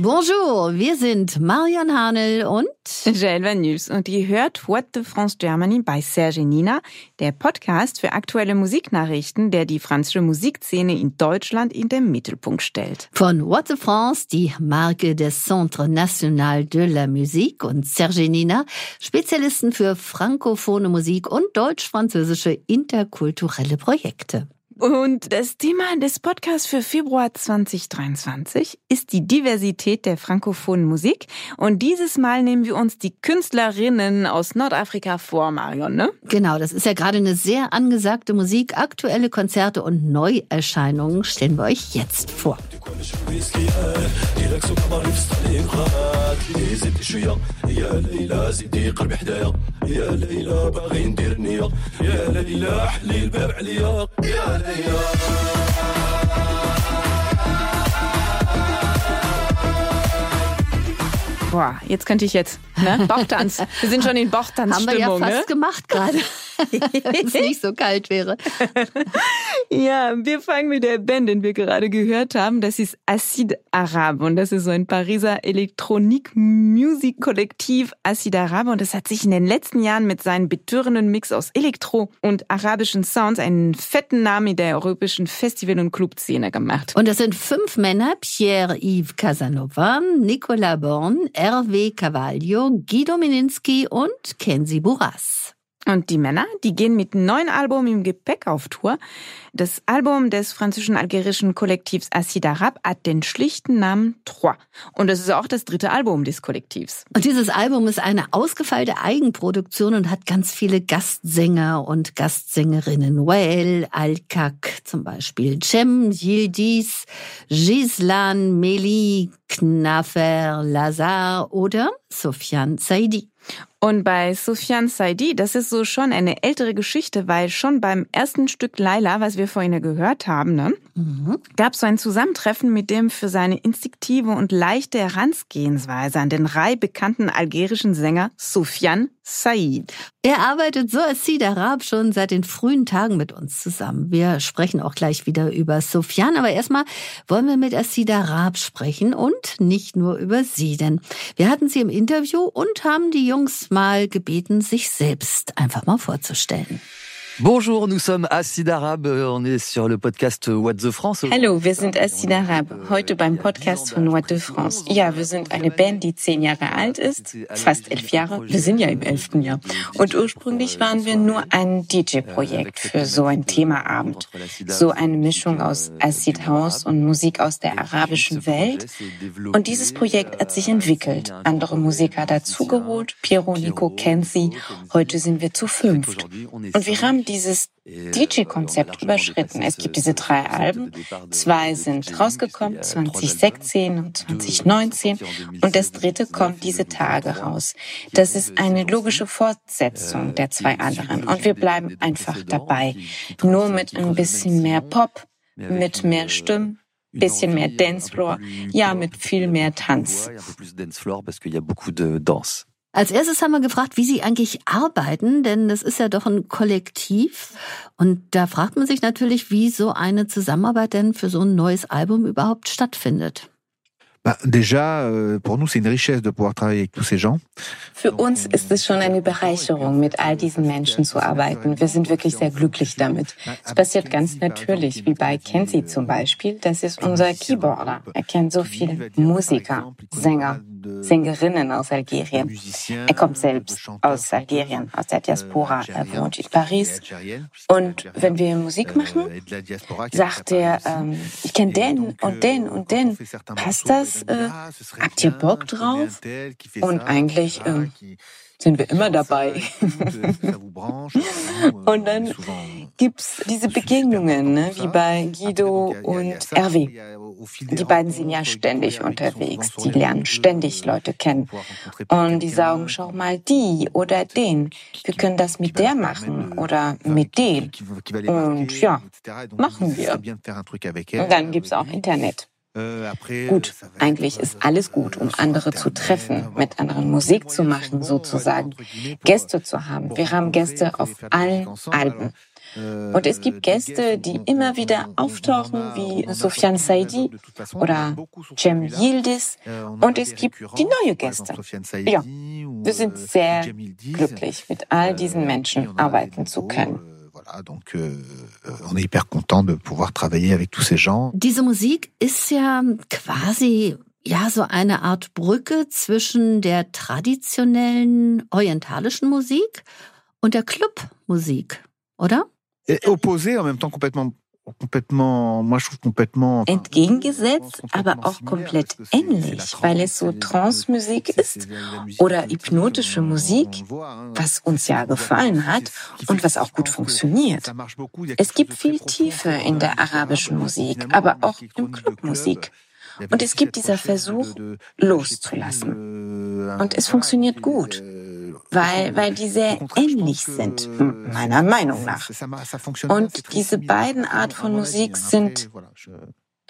Bonjour, wir sind Marion Hanel und Jael Van Nuls und ihr hört What the France Germany bei Serge Nina, der Podcast für aktuelle Musiknachrichten, der die französische Musikszene in Deutschland in den Mittelpunkt stellt. Von What the France, die Marke des Centre National de la Musique und Serge Nina, Spezialisten für frankophone Musik und deutsch-französische interkulturelle Projekte. Und das Thema des Podcasts für Februar 2023 ist die Diversität der frankophonen Musik. Und dieses Mal nehmen wir uns die Künstlerinnen aus Nordafrika vor, Marion, ne? Genau, das ist ja gerade eine sehr angesagte Musik. Aktuelle Konzerte und Neuerscheinungen stellen wir euch jetzt vor. Boah, jetzt könnte ich jetzt, ne? Bauchtanz. Wir sind schon in Bauchtanzstimmung, Haben wir ja fast ne? gemacht gerade. Wenn es nicht so kalt wäre. Ja, wir fangen mit der Band, den wir gerade gehört haben. Das ist Acid Arab und das ist so ein Pariser Elektronik-Musik-Kollektiv Acid Arab und das hat sich in den letzten Jahren mit seinem betörenden Mix aus Elektro und arabischen Sounds einen fetten Namen in der europäischen Festival- und Clubszene gemacht. Und das sind fünf Männer, Pierre-Yves Casanova, Nicolas Born, Hervé Cavaglio, Guido Mininski und Kenzi Bourras. Und die Männer, die gehen mit neun Album im Gepäck auf Tour. Das Album des französischen algerischen Kollektivs Acid Arab hat den schlichten Namen Trois. Und das ist auch das dritte Album des Kollektivs. Und dieses Album ist eine ausgefeilte Eigenproduktion und hat ganz viele Gastsänger und Gastsängerinnen. Wael Al-Kak zum Beispiel, Cem Yildiz, Gislan Meli, Knafer Lazar oder Sofian Saidi. Und bei Sufjan Saidi, das ist so schon eine ältere Geschichte, weil schon beim ersten Stück Laila, was wir vorhin gehört haben, ne, mhm. gab es so ein Zusammentreffen mit dem für seine instinktive und leichte Herangehensweise an den Rai bekannten algerischen Sänger Sufjan Said. Er arbeitet so als Sid Arab schon seit den frühen Tagen mit uns zusammen. Wir sprechen auch gleich wieder über Sufjan, aber erstmal wollen wir mit Asid Arab sprechen und nicht nur über sie, denn wir hatten sie im Interview und haben die Jungs mal gebeten, sich selbst einfach mal vorzustellen. Bonjour, nous sommes Acid Arab. On est sur le podcast What the France. Hallo, wir sind Acid Arab. Heute beim Podcast von What the France. Ja, wir sind eine Band, die zehn Jahre alt ist. Fast elf Jahre. Wir sind ja im elften Jahr. Und ursprünglich waren wir nur ein DJ-Projekt für so ein Themaabend. So eine Mischung aus Acid House und Musik aus der arabischen Welt. Und dieses Projekt hat sich entwickelt. Andere Musiker dazugeholt. Piero, Nico, Kenzie. Heute sind wir zu fünft. Und wir haben dieses DJ-Konzept überschritten. Es gibt diese drei Alben. Zwei sind rausgekommen, 2016 und 2019. Und das dritte kommt diese Tage raus. Das ist eine logische Fortsetzung der zwei anderen. Und wir bleiben einfach dabei. Nur mit ein bisschen mehr Pop, mit mehr Stimmen, bisschen mehr Dancefloor, ja, mit viel mehr Tanz. Als erstes haben wir gefragt, wie Sie eigentlich arbeiten, denn das ist ja doch ein Kollektiv. Und da fragt man sich natürlich, wie so eine Zusammenarbeit denn für so ein neues Album überhaupt stattfindet. Euh, für uns ist es schon eine Bereicherung, mit all diesen Menschen zu arbeiten. Wir sind wirklich sehr glücklich damit. Es passiert ganz natürlich, wie bei Kenzie zum Beispiel. Das ist unser Keyboarder. Er kennt so viele Musiker, Sänger, Sängerinnen aus Algerien. Er kommt selbst aus Algerien, aus der Diaspora. Er wohnt in Paris. Und wenn wir Musik machen, sagt er, ähm, ich kenne den und den und den. Passt das? Äh, habt ihr Bock drauf? Und eigentlich äh, sind wir immer dabei. und dann gibt's diese Begegnungen, ne, wie bei Guido und Hervé. Die beiden sind ja ständig unterwegs. Die lernen ständig Leute kennen. Und die sagen, schau mal die oder den. Wir können das mit der machen oder mit dem. Und ja, machen wir. Und dann gibt's auch Internet. Gut, eigentlich ist alles gut, um andere zu treffen, mit anderen Musik zu machen, sozusagen, Gäste zu haben. Wir haben Gäste auf allen Alben. Und es gibt Gäste, die immer wieder auftauchen, wie Sofian Saidi oder Cem Yildiz. Und es gibt die neue Gäste. Ja, wir sind sehr glücklich, mit all diesen Menschen arbeiten zu können. Donc euh, on est hyper content de pouvoir travailler avec tous ces gens. Diese Musik ist ja quasi ja so eine Art Brücke zwischen der traditionellen orientalischen Musik und der Clubmusik, oder? Opposé en même temps complètement Entgegengesetzt, aber auch komplett ähnlich, weil es so Trance-Musik ist oder hypnotische Musik, was uns ja gefallen hat und was auch gut funktioniert. Es gibt viel Tiefe in der arabischen Musik, aber auch im Clubmusik. Und es gibt dieser Versuch, loszulassen. Und es funktioniert gut weil, weil die sehr ähnlich sind, meiner Meinung nach. Und diese beiden Art von Musik sind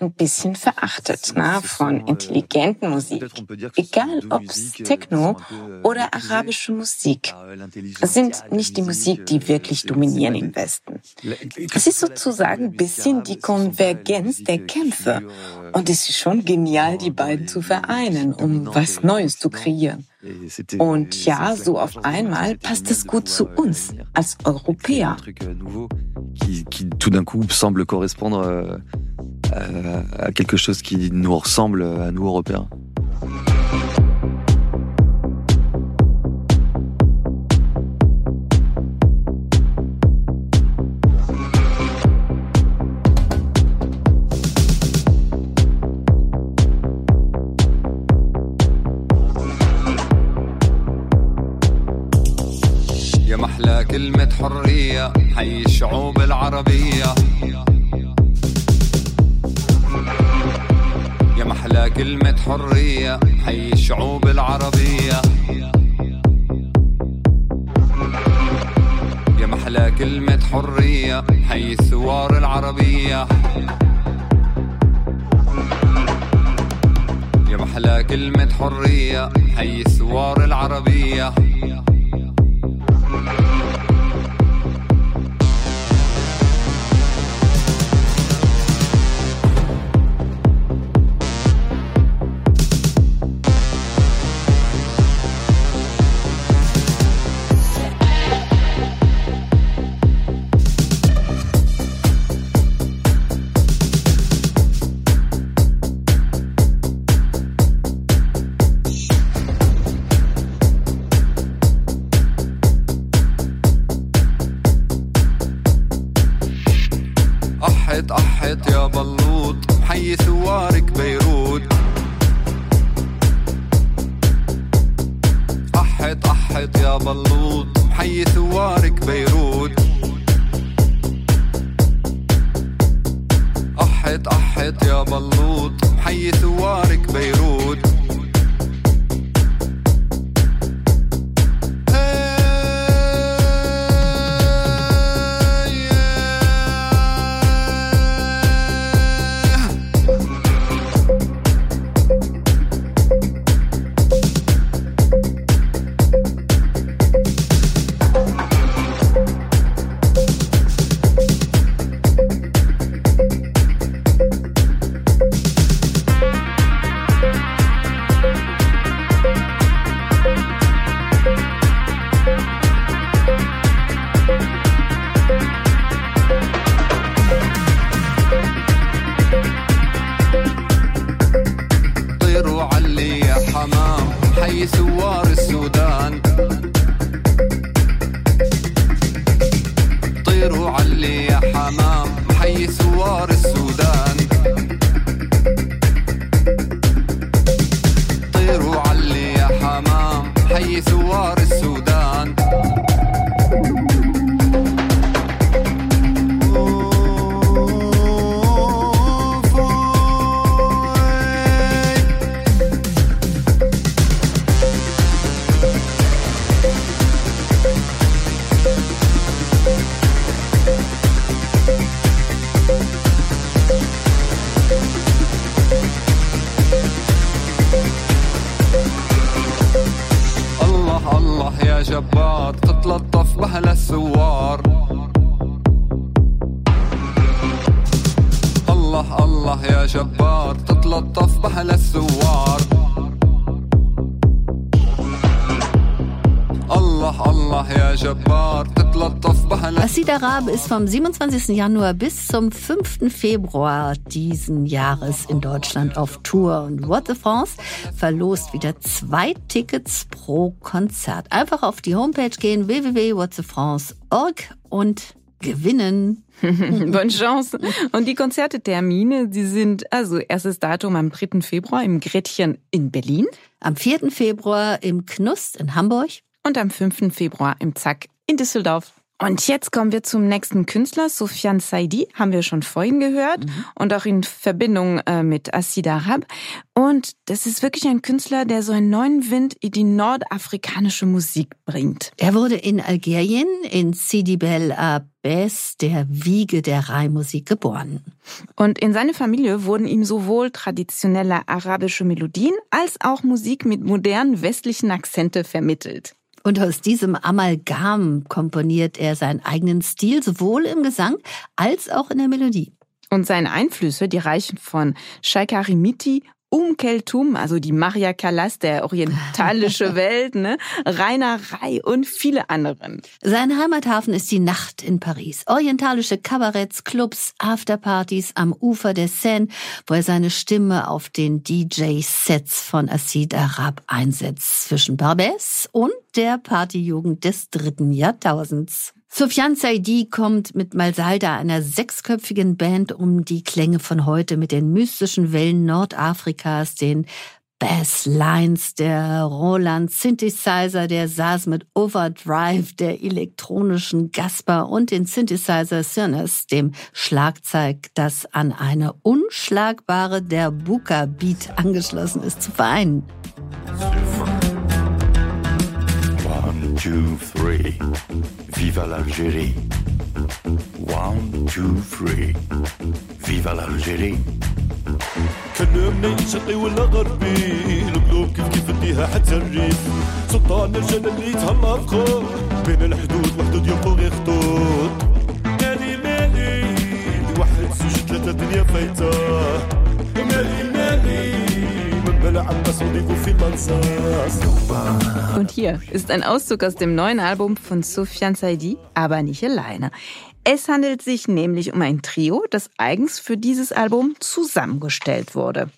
ein bisschen verachtet ne, von intelligenten Musik. Egal ob es Techno oder arabische Musik. Sind nicht die Musik, die wirklich dominieren im Westen. Es ist sozusagen ein bisschen die Konvergenz der Kämpfe. Und es ist schon genial, die beiden zu vereinen, um was Neues zu kreieren. Und ja, so auf einmal passt es gut zu uns als Europäer. Qui, qui tout d'un coup semble correspondre à, à quelque chose qui nous ressemble à nous Européens. كلمة حرية حي الشعوب العربية. يا محلى كلمة حرية حي الشعوب العربية. يا محلى كلمة حرية حي الثوار العربية. يا محلى كلمة حرية حي الثوار العربية. أحت أحت يا بلوط حي ثوارك بيروت. It's o suor so dark. تلطف بهل السوار الله الله يا جبار تتلطف بهل السوار Asid Arab ist vom 27. Januar bis zum 5. Februar diesen Jahres in Deutschland auf Tour. Und What the France verlost wieder zwei Tickets pro Konzert. Einfach auf die Homepage gehen www.whatthefrance.org und gewinnen. Bonne Chance. Und die Konzertetermine, die sind also erstes Datum am 3. Februar im Gretchen in Berlin. Am 4. Februar im Knust in Hamburg. Und am 5. Februar im Zack in Düsseldorf. Und jetzt kommen wir zum nächsten Künstler, Sofian Saidi, haben wir schon vorhin gehört mhm. und auch in Verbindung äh, mit Asid Arab. Und das ist wirklich ein Künstler, der so einen neuen Wind in die nordafrikanische Musik bringt. Er wurde in Algerien, in Sidi Bel Abbes, der Wiege der Rai-Musik, geboren. Und in seine Familie wurden ihm sowohl traditionelle arabische Melodien als auch Musik mit modernen westlichen Akzente vermittelt. Und aus diesem Amalgam komponiert er seinen eigenen Stil, sowohl im Gesang als auch in der Melodie. Und seine Einflüsse, die reichen von Shaikarimiti um Keltum, also die Maria Callas der orientalische Welt, ne? Rainer Rai und viele anderen. Sein Heimathafen ist die Nacht in Paris. Orientalische Kabaretts, Clubs, Afterpartys am Ufer der Seine, wo er seine Stimme auf den DJ-Sets von Acid Arab einsetzt. Zwischen Barbès und der Partyjugend des dritten Jahrtausends. Sufjan Saidi kommt mit Malsalda, einer sechsköpfigen Band, um die Klänge von heute mit den mystischen Wellen Nordafrikas, den Basslines, der Roland Synthesizer, der saß mit Overdrive, der elektronischen Gasper und den Synthesizer Cyrnus, dem Schlagzeug, das an eine unschlagbare der Buka Beat angeschlossen ist, zu vereinen. Two, three. Viva l'Algérie. One, two, three. Viva l'Algérie. كلمني شرقي ولا غربي القلوب كيف كيف اديها حتى الريف سلطان الجنة اللي يتهلا بخور بين الحدود وحدود يبقوا غير خطوط مالي مالي واحد زوج ثلاثة دنيا فايتة مالي مالي Und hier ist ein Auszug aus dem neuen Album von Sufjan Saidi, aber nicht alleine. Es handelt sich nämlich um ein Trio, das eigens für dieses Album zusammengestellt wurde.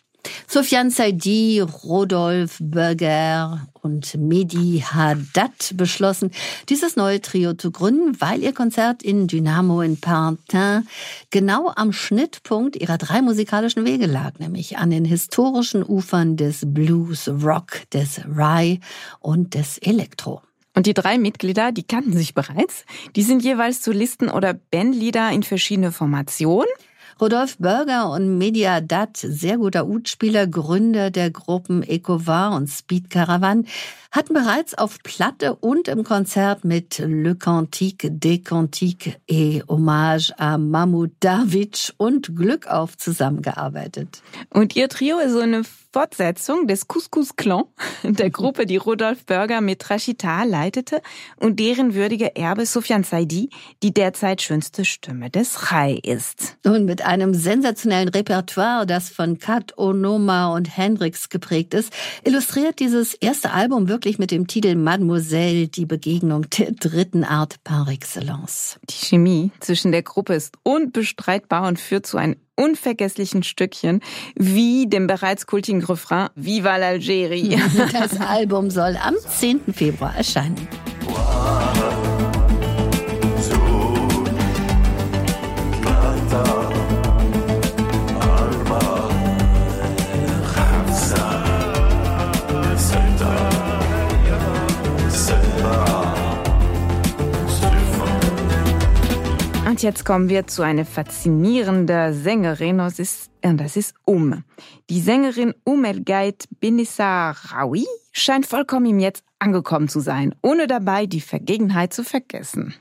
Sofian Saidi, Rodolphe Berger und Mehdi Haddad beschlossen, dieses neue Trio zu gründen, weil ihr Konzert in Dynamo in Pantin genau am Schnittpunkt ihrer drei musikalischen Wege lag, nämlich an den historischen Ufern des Blues, Rock, des Rye und des Elektro. Und die drei Mitglieder, die kannten sich bereits. Die sind jeweils Solisten oder Bandleader in verschiedene Formationen. Rodolphe Berger und Media Dat, sehr guter Utspieler, Gründer der Gruppen Ecovar und Speed Caravan, hatten bereits auf Platte und im Konzert mit Le Cantique des Cantiques et Hommage à Mahmoud David und Glück auf zusammengearbeitet. Und ihr Trio ist so eine Fortsetzung des Couscous Clan, der Gruppe, die Rudolf Berger mit Rachita leitete und deren würdige Erbe Sufjan Saidi die derzeit schönste Stimme des Chai ist. Und mit einem sensationellen Repertoire, das von Kat, Onoma und Hendrix geprägt ist, illustriert dieses erste Album wirklich mit dem Titel Mademoiselle die Begegnung der dritten Art par excellence. Die Chemie zwischen der Gruppe ist unbestreitbar und führt zu einem unvergesslichen Stückchen wie dem bereits kultigen Refrain Viva l'Algérie. Das Album soll am 10. Februar erscheinen. Und jetzt kommen wir zu einer faszinierenden Sängerin, das ist, das ist Um. Die Sängerin Um El Gait Benissa Rawi scheint vollkommen im Jetzt angekommen zu sein, ohne dabei die Vergegenheit zu vergessen.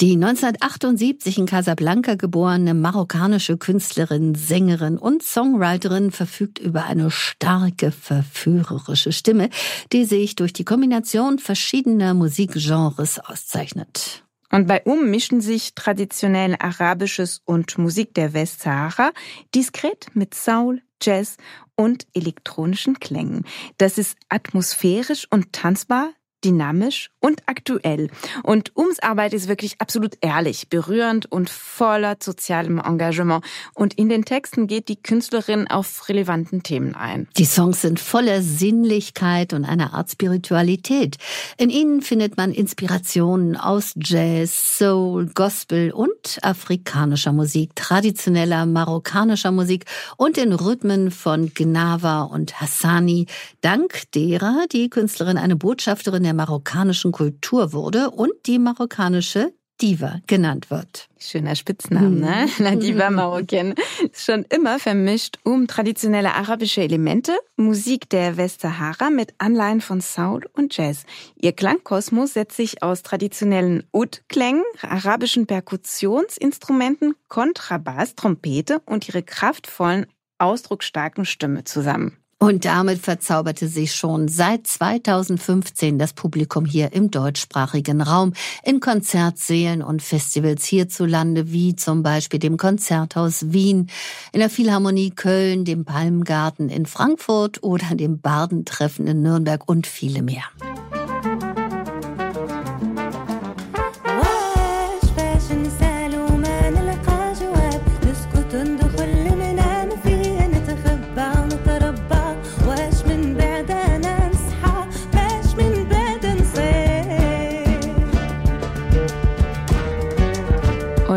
Die 1978 in Casablanca geborene marokkanische Künstlerin, Sängerin und Songwriterin verfügt über eine starke, verführerische Stimme, die sich durch die Kombination verschiedener Musikgenres auszeichnet. Und bei Um mischen sich traditionell arabisches und Musik der Westsahara diskret mit Soul, Jazz und elektronischen Klängen. Das ist atmosphärisch und tanzbar, dynamisch und aktuell. Und Ums Arbeit ist wirklich absolut ehrlich, berührend und voller sozialem Engagement. Und in den Texten geht die Künstlerin auf relevanten Themen ein. Die Songs sind voller Sinnlichkeit und einer Art Spiritualität. In ihnen findet man Inspirationen aus Jazz, Soul, Gospel und afrikanischer Musik, traditioneller marokkanischer Musik und den Rhythmen von Gnawa und Hassani, dank derer die Künstlerin eine Botschafterin der marokkanischen Kultur wurde und die marokkanische Diva genannt wird. Schöner Spitzname, ne? La Diva Marocaine. Schon immer vermischt um traditionelle arabische Elemente, Musik der Westsahara mit Anleihen von Soul und Jazz. Ihr Klangkosmos setzt sich aus traditionellen Ud-Klängen, arabischen Perkussionsinstrumenten, Kontrabass, Trompete und ihre kraftvollen, ausdrucksstarken Stimme zusammen. Und damit verzauberte sich schon seit 2015 das Publikum hier im deutschsprachigen Raum in Konzertsälen und Festivals hierzulande, wie zum Beispiel dem Konzerthaus Wien, in der Philharmonie Köln, dem Palmgarten in Frankfurt oder dem Bardentreffen in Nürnberg und viele mehr.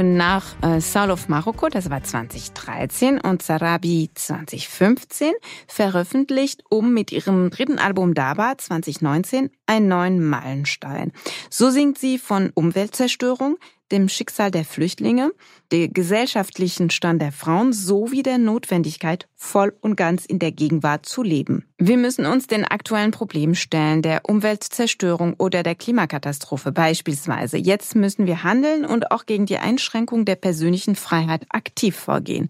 Und nach äh, Soul of Marokko, das war 2013, und Sarabi 2015, veröffentlicht um mit ihrem dritten Album Daba 2019 einen neuen Meilenstein. So singt sie von Umweltzerstörung, dem Schicksal der Flüchtlinge, der gesellschaftlichen Stand der Frauen sowie der Notwendigkeit, voll und ganz in der Gegenwart zu leben. Wir müssen uns den aktuellen Problemen stellen, der Umweltzerstörung oder der Klimakatastrophe beispielsweise. Jetzt müssen wir handeln und auch gegen die Einschränkung der persönlichen Freiheit aktiv vorgehen.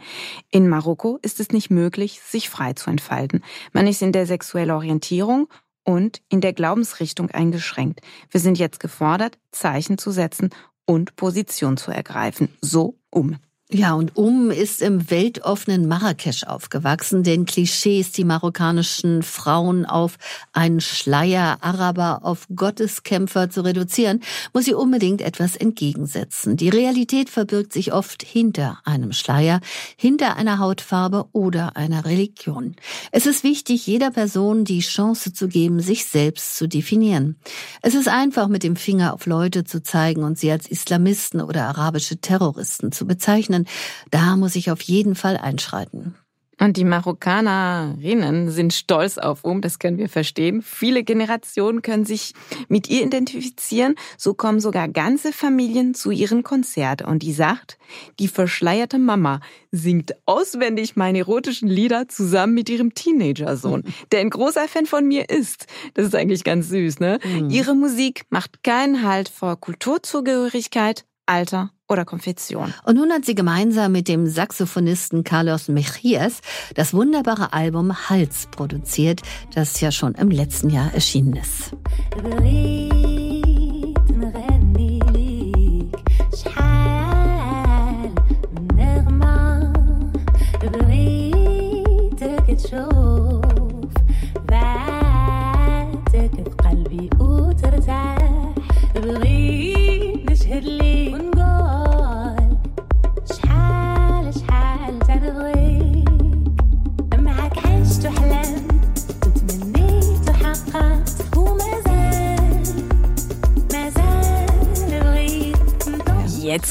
In Marokko ist es nicht möglich, sich frei zu entfalten. Man ist in der sexuellen Orientierung und in der Glaubensrichtung eingeschränkt. Wir sind jetzt gefordert, Zeichen zu setzen und Position zu ergreifen. So um. Ja, und Um ist im weltoffenen Marrakesch aufgewachsen, den Klischees, die marokkanischen Frauen auf einen Schleier, Araber auf Gotteskämpfer zu reduzieren, muss sie unbedingt etwas entgegensetzen. Die Realität verbirgt sich oft hinter einem Schleier, hinter einer Hautfarbe oder einer Religion. Es ist wichtig, jeder Person die Chance zu geben, sich selbst zu definieren. Es ist einfach, mit dem Finger auf Leute zu zeigen und sie als Islamisten oder arabische Terroristen zu bezeichnen, da muss ich auf jeden Fall einschreiten. Und die Marokkanerinnen sind stolz auf Um, das können wir verstehen. Viele Generationen können sich mit ihr identifizieren. So kommen sogar ganze Familien zu ihrem Konzert. Und die sagt, die verschleierte Mama singt auswendig meine erotischen Lieder zusammen mit ihrem Teenagersohn, der ein großer Fan von mir ist. Das ist eigentlich ganz süß, ne? Mhm. Ihre Musik macht keinen Halt vor Kulturzugehörigkeit, Alter oder Konfession. Und nun hat sie gemeinsam mit dem Saxophonisten Carlos Mejias das wunderbare Album Hals produziert, das ja schon im letzten Jahr erschienen ist.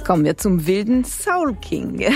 Jetzt kommen wir zum wilden Soul King.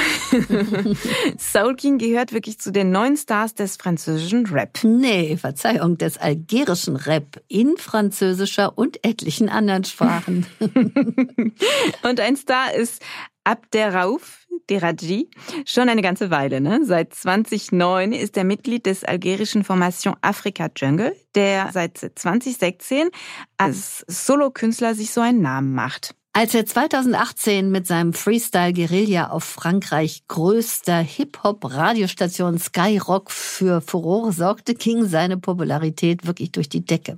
Soul King gehört wirklich zu den neuen Stars des französischen Rap. Nee, Verzeihung, des algerischen Rap in französischer und etlichen anderen Sprachen. und ein Star ist Abderraouf Deraji schon eine ganze Weile. Ne? Seit 2009 ist er Mitglied des algerischen Formation Afrika Jungle, der seit 2016 als Solokünstler sich so einen Namen macht. Als er 2018 mit seinem Freestyle Guerilla auf Frankreich größter Hip-Hop-Radiostation Skyrock für Furore sorgte, ging seine Popularität wirklich durch die Decke.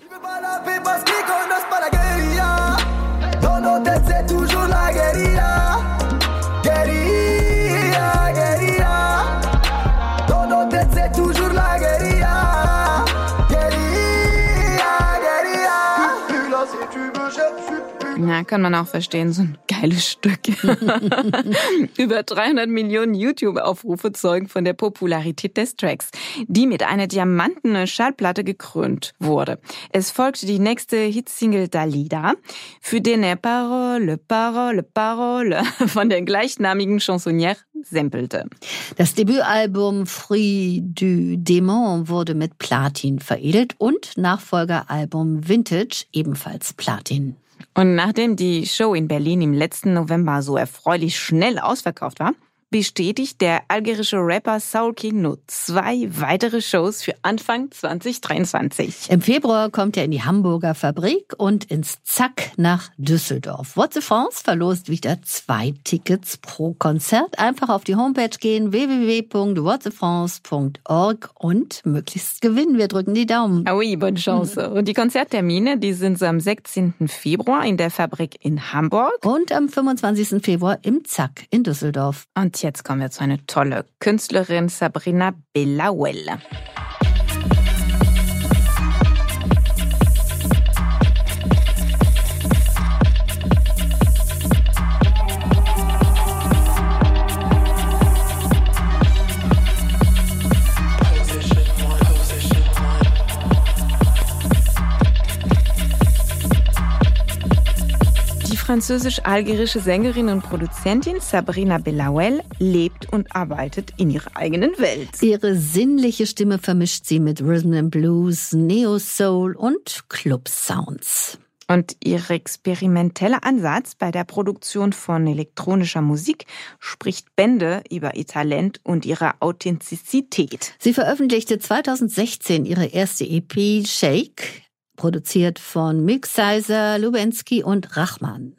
Ja, kann man auch verstehen, so ein geiles Stück. Über 300 Millionen YouTube-Aufrufe zeugen von der Popularität des Tracks, die mit einer diamantenen Schallplatte gekrönt wurde. Es folgte die nächste Hitsingle Dalida, für den er Parole, Parole, Parole von der gleichnamigen Chansonnière sempelte. Das Debütalbum Fruit du Démon wurde mit Platin veredelt und Nachfolgeralbum Vintage ebenfalls Platin. Und nachdem die Show in Berlin im letzten November so erfreulich schnell ausverkauft war, bestätigt der algerische Rapper Soul King nur zwei weitere Shows für Anfang 2023. Im Februar kommt er in die Hamburger Fabrik und ins Zack nach Düsseldorf. What's the France verlost wieder zwei Tickets pro Konzert. Einfach auf die Homepage gehen www.whatsafrance.org und möglichst gewinnen. Wir drücken die Daumen. Ah oui, bonne chance. Und die Konzerttermine, die sind so am 16. Februar in der Fabrik in Hamburg. Und am 25. Februar im Zack in Düsseldorf. Und jetzt kommen wir zu einer tolle Künstlerin, Sabrina Belawel. Französisch-algerische Sängerin und Produzentin Sabrina Belawel lebt und arbeitet in ihrer eigenen Welt. Ihre sinnliche Stimme vermischt sie mit Rhythm and Blues, Neo Soul und Club Sounds. Und ihr experimenteller Ansatz bei der Produktion von elektronischer Musik spricht Bände über ihr Talent und ihre Authentizität. Sie veröffentlichte 2016 ihre erste EP Shake, produziert von Mixsizer, Lubensky und Rachman.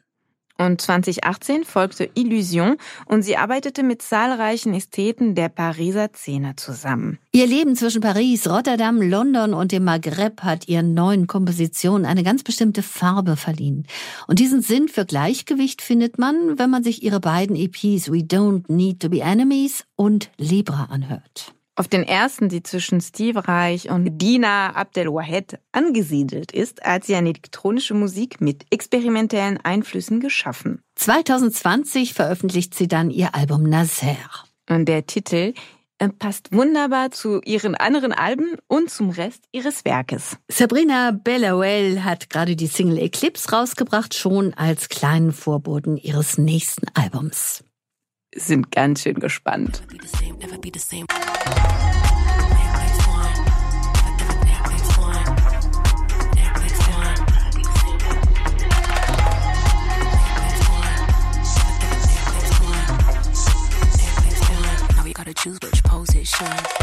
Und 2018 folgte Illusion und sie arbeitete mit zahlreichen Ästheten der Pariser Szene zusammen. Ihr Leben zwischen Paris, Rotterdam, London und dem Maghreb hat ihren neuen Kompositionen eine ganz bestimmte Farbe verliehen. Und diesen Sinn für Gleichgewicht findet man, wenn man sich ihre beiden EPs We Don't Need to Be Enemies und Libra anhört. Auf den ersten, die zwischen Steve Reich und Dina Abdelwahed angesiedelt ist, hat sie eine elektronische Musik mit experimentellen Einflüssen geschaffen. 2020 veröffentlicht sie dann ihr Album Nazer. Und der Titel äh, passt wunderbar zu ihren anderen Alben und zum Rest ihres Werkes. Sabrina Bellawell hat gerade die Single Eclipse rausgebracht, schon als kleinen Vorboten ihres nächsten Albums. Sind ganz schön gespannt. choose which position.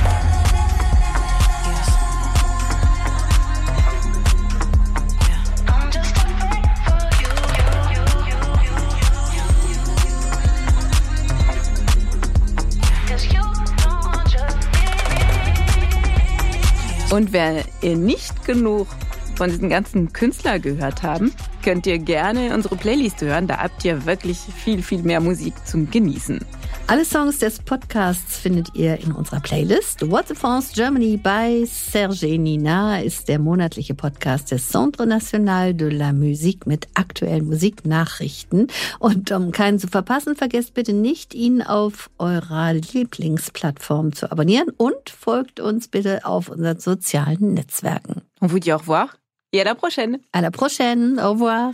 Und wenn ihr nicht genug von diesen ganzen Künstlern gehört haben, könnt ihr gerne unsere Playlist hören. Da habt ihr wirklich viel, viel mehr Musik zum Genießen. Alle Songs des Podcasts findet ihr in unserer Playlist. What the France Germany bei Serge Nina ist der monatliche Podcast des Centre National de la Musique mit aktuellen Musiknachrichten. Und um keinen zu verpassen, vergesst bitte nicht, ihn auf eurer Lieblingsplattform zu abonnieren und folgt uns bitte auf unseren sozialen Netzwerken. On vous dit au revoir et à la prochaine. À la prochaine. Au revoir.